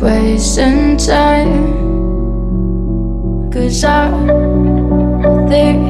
wasting time. Cause I think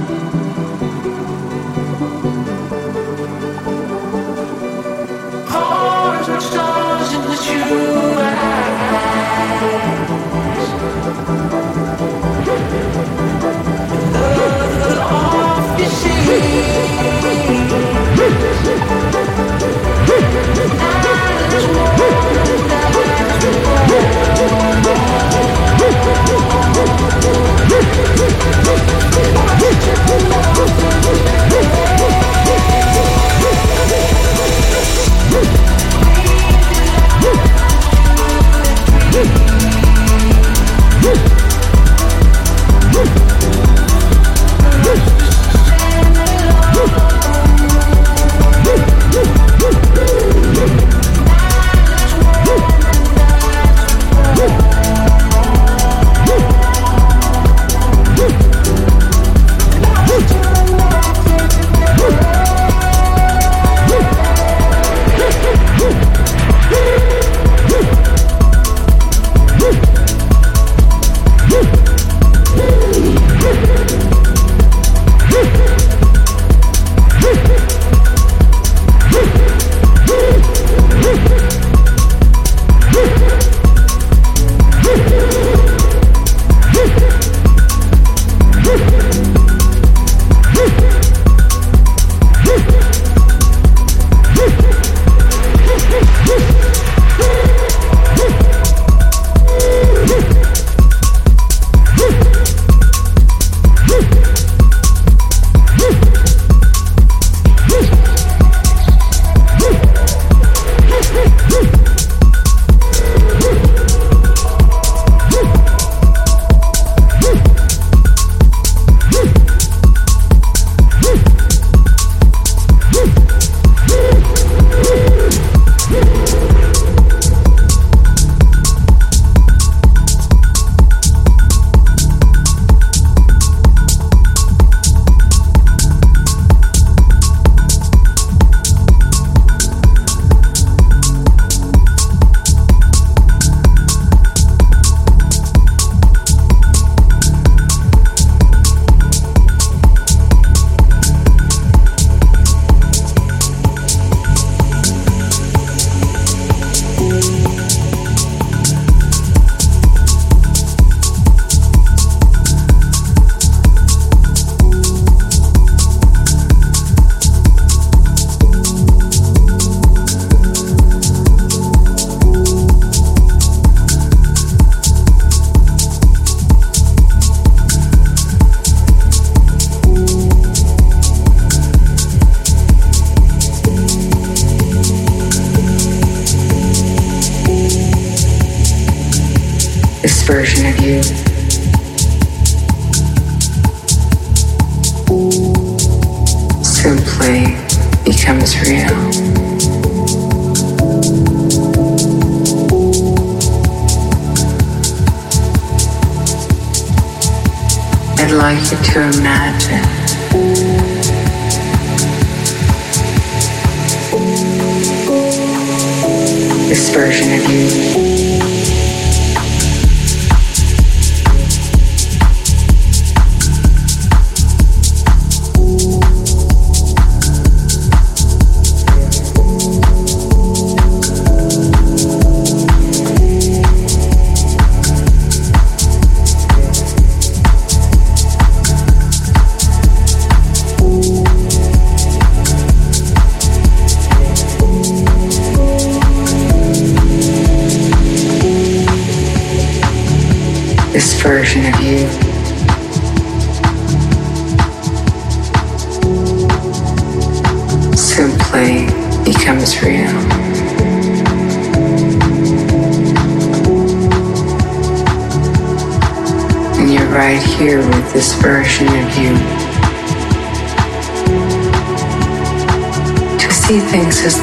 version of you.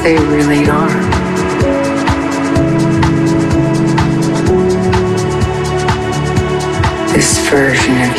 they really are. This version of